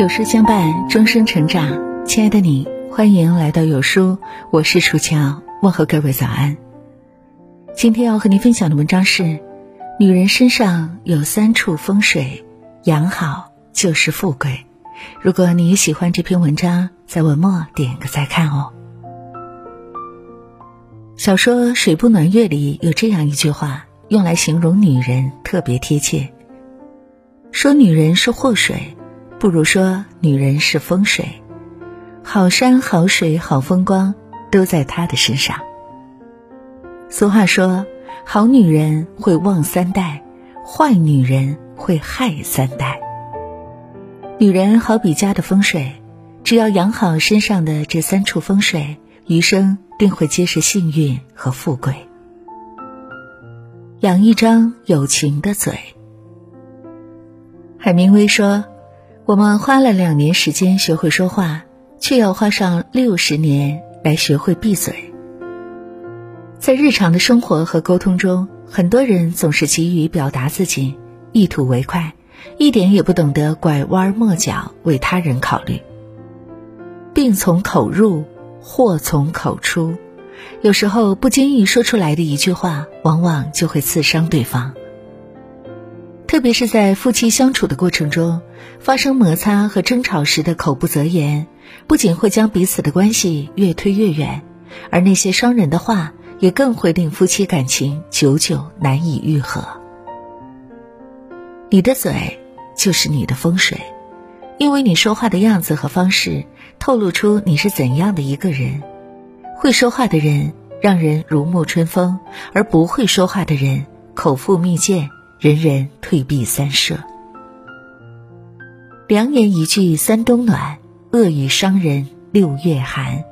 有书相伴，终生成长。亲爱的你，欢迎来到有书，我是楚乔，问候各位早安。今天要和您分享的文章是：女人身上有三处风水，养好就是富贵。如果你喜欢这篇文章，在文末点个再看哦。小说《水不暖月》里有这样一句话，用来形容女人特别贴切，说女人是祸水。不如说，女人是风水，好山好水好风光都在她的身上。俗话说，好女人会旺三代，坏女人会害三代。女人好比家的风水，只要养好身上的这三处风水，余生定会皆是幸运和富贵。养一张有情的嘴。海明威说。我们花了两年时间学会说话，却要花上六十年来学会闭嘴。在日常的生活和沟通中，很多人总是急于表达自己，一吐为快，一点也不懂得拐弯抹角为他人考虑。病从口入，祸从口出，有时候不经意说出来的一句话，往往就会刺伤对方。特别是在夫妻相处的过程中，发生摩擦和争吵时的口不择言，不仅会将彼此的关系越推越远，而那些伤人的话，也更会令夫妻感情久久难以愈合。你的嘴就是你的风水，因为你说话的样子和方式，透露出你是怎样的一个人。会说话的人让人如沐春风，而不会说话的人口腹蜜饯。人人退避三舍，良言一句三冬暖，恶语伤人六月寒。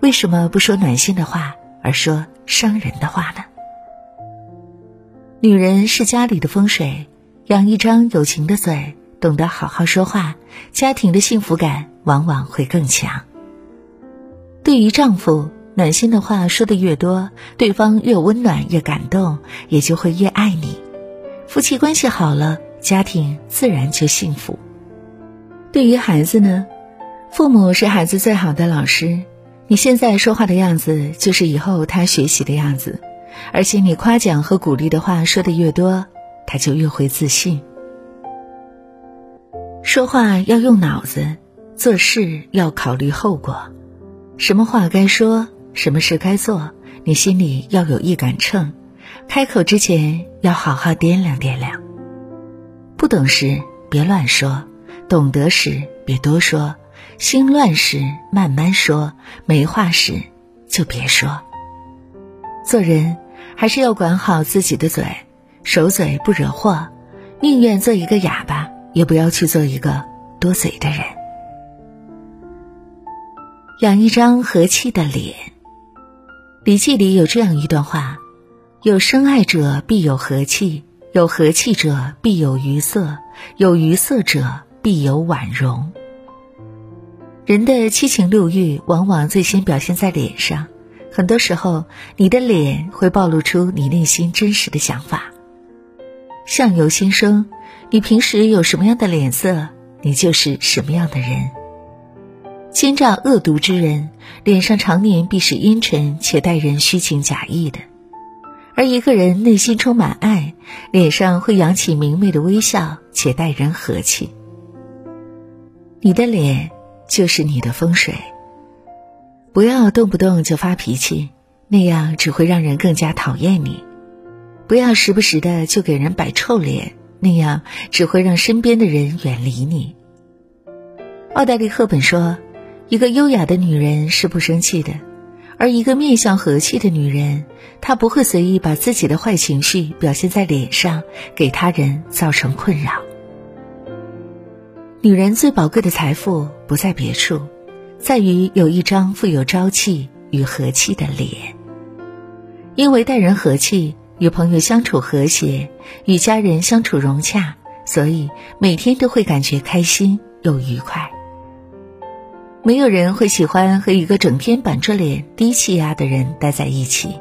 为什么不说暖心的话，而说伤人的话呢？女人是家里的风水，养一张有情的嘴，懂得好好说话，家庭的幸福感往往会更强。对于丈夫，暖心的话说的越多，对方越温暖越感动，也就会越爱你。夫妻关系好了，家庭自然就幸福。对于孩子呢，父母是孩子最好的老师。你现在说话的样子，就是以后他学习的样子。而且你夸奖和鼓励的话说的越多，他就越会自信。说话要用脑子，做事要考虑后果。什么话该说，什么事该做，你心里要有一杆秤。开口之前要好好掂量掂量。不懂时别乱说，懂得时别多说，心乱时慢慢说，没话时就别说。做人还是要管好自己的嘴，守嘴不惹祸，宁愿做一个哑巴，也不要去做一个多嘴的人。养一张和气的脸，《礼记》里有这样一段话。有深爱者必有和气，有和气者必有愉色，有愉色者必有婉容。人的七情六欲往往最先表现在脸上，很多时候，你的脸会暴露出你内心真实的想法。相由心生，你平时有什么样的脸色，你就是什么样的人。奸诈恶毒之人，脸上常年必是阴沉且待人虚情假意的。而一个人内心充满爱，脸上会扬起明媚的微笑，且待人和气。你的脸就是你的风水。不要动不动就发脾气，那样只会让人更加讨厌你；不要时不时的就给人摆臭脸，那样只会让身边的人远离你。奥黛丽·赫本说：“一个优雅的女人是不生气的。”而一个面相和气的女人，她不会随意把自己的坏情绪表现在脸上，给他人造成困扰。女人最宝贵的财富不在别处，在于有一张富有朝气与和气的脸。因为待人和气，与朋友相处和谐，与家人相处融洽，所以每天都会感觉开心又愉快。没有人会喜欢和一个整天板着脸、低气压的人待在一起。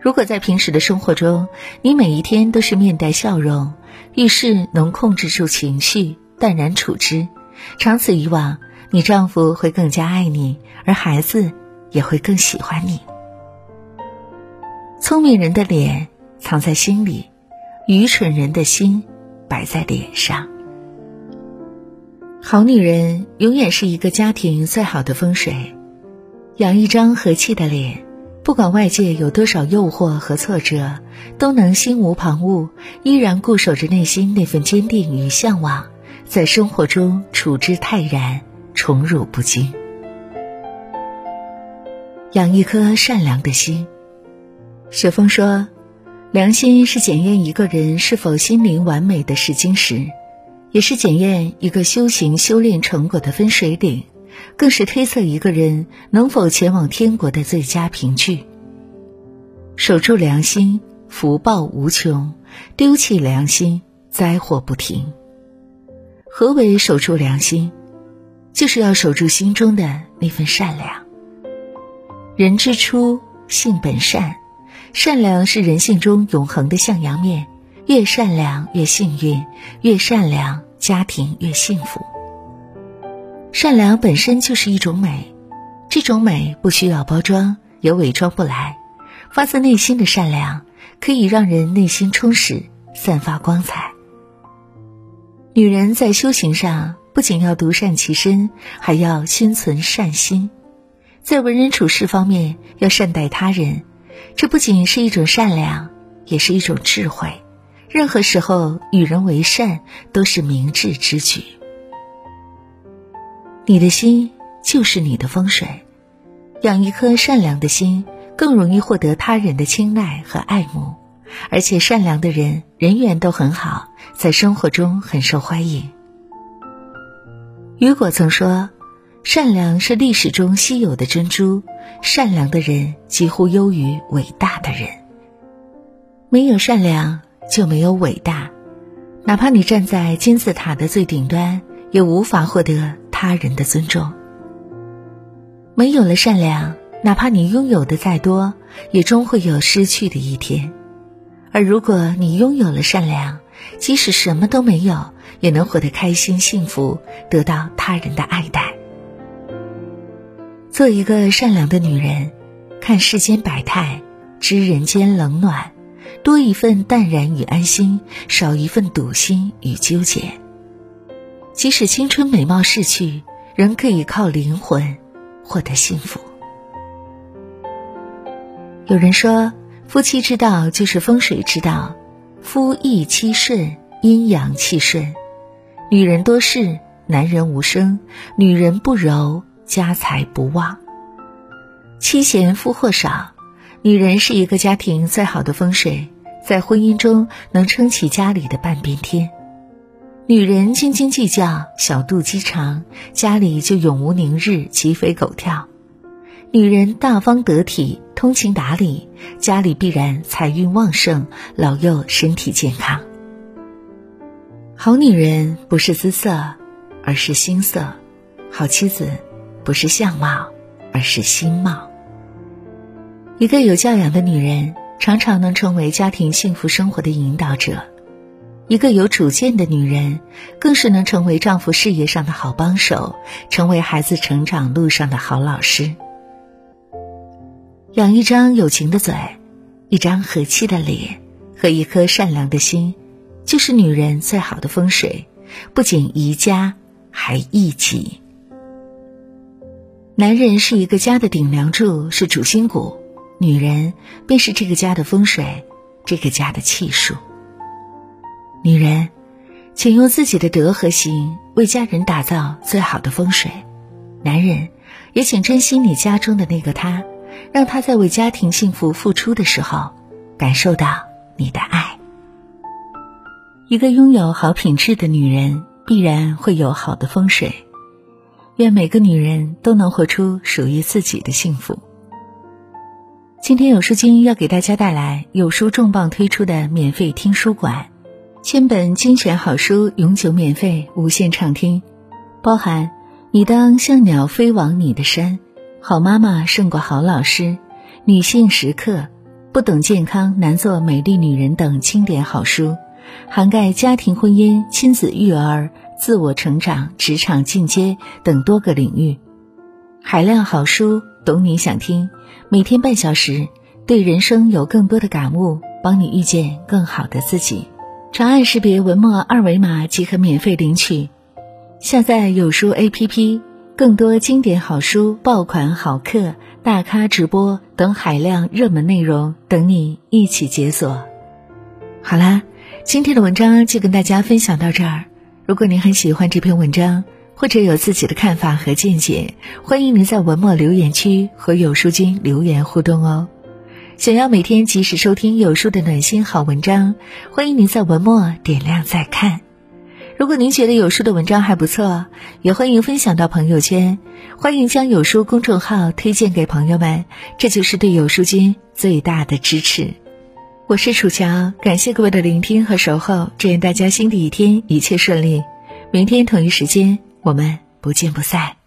如果在平时的生活中，你每一天都是面带笑容，遇事能控制住情绪，淡然处之，长此以往，你丈夫会更加爱你，而孩子也会更喜欢你。聪明人的脸藏在心里，愚蠢人的心摆在脸上。好女人永远是一个家庭最好的风水，养一张和气的脸。不管外界有多少诱惑和挫折，都能心无旁骛，依然固守着内心那份坚定与向往，在生活中处之泰然，宠辱不惊。养一颗善良的心。雪峰说：“良心是检验一个人是否心灵完美的试金石，也是检验一个修行修炼成果的分水岭。”更是推测一个人能否前往天国的最佳凭据。守住良心，福报无穷；丢弃良心，灾祸不停。何为守住良心？就是要守住心中的那份善良。人之初，性本善，善良是人性中永恒的向阳面。越善良越幸运，越善良家庭越幸福。善良本身就是一种美，这种美不需要包装，也伪装不来。发自内心的善良，可以让人内心充实，散发光彩。女人在修行上，不仅要独善其身，还要心存善心，在为人处事方面要善待他人。这不仅是一种善良，也是一种智慧。任何时候与人为善，都是明智之举。你的心就是你的风水，养一颗善良的心，更容易获得他人的青睐和爱慕，而且善良的人人缘都很好，在生活中很受欢迎。雨果曾说：“善良是历史中稀有的珍珠，善良的人几乎优于伟大的人。没有善良就没有伟大，哪怕你站在金字塔的最顶端，也无法获得。”他人的尊重，没有了善良，哪怕你拥有的再多，也终会有失去的一天。而如果你拥有了善良，即使什么都没有，也能活得开心幸福，得到他人的爱戴。做一个善良的女人，看世间百态，知人间冷暖，多一份淡然与安心，少一份堵心与纠结。即使青春美貌逝去，仍可以靠灵魂获得幸福。有人说，夫妻之道就是风水之道，夫易妻顺，阴阳气顺。女人多事，男人无声；女人不柔，家财不旺。妻贤夫祸少，女人是一个家庭最好的风水，在婚姻中能撑起家里的半边天。女人斤斤计较、小肚鸡肠，家里就永无宁日、鸡飞狗跳；女人大方得体、通情达理，家里必然财运旺盛、老幼身体健康。好女人不是姿色，而是心色；好妻子不是相貌，而是心貌。一个有教养的女人，常常能成为家庭幸福生活的引导者。一个有主见的女人，更是能成为丈夫事业上的好帮手，成为孩子成长路上的好老师。养一张有情的嘴，一张和气的脸和一颗善良的心，就是女人最好的风水，不仅宜家，还宜己。男人是一个家的顶梁柱，是主心骨；女人便是这个家的风水，这个家的气数。女人，请用自己的德和行为家人打造最好的风水；男人，也请珍惜你家中的那个他，让他在为家庭幸福付出的时候，感受到你的爱。一个拥有好品质的女人，必然会有好的风水。愿每个女人都能活出属于自己的幸福。今天有书君要给大家带来有书重磅推出的免费听书馆。千本精选好书，永久免费，无限畅听，包含《你当像鸟飞往你的山》《好妈妈胜过好老师》《女性时刻》《不懂健康难做美丽女人》等经典好书，涵盖家庭、婚姻、亲子、育儿、自我成长、职场进阶等多个领域。海量好书，懂你想听，每天半小时，对人生有更多的感悟，帮你遇见更好的自己。长按识别文末二维码即可免费领取。下载有书 APP，更多经典好书、爆款好课、大咖直播等海量热门内容等你一起解锁。好啦，今天的文章就跟大家分享到这儿。如果您很喜欢这篇文章，或者有自己的看法和见解，欢迎您在文末留言区和有书君留言互动哦。想要每天及时收听有书的暖心好文章，欢迎您在文末点亮再看。如果您觉得有书的文章还不错，也欢迎分享到朋友圈，欢迎将有书公众号推荐给朋友们，这就是对有书君最大的支持。我是楚乔，感谢各位的聆听和守候，祝愿大家新的一天一切顺利。明天同一时间，我们不见不散。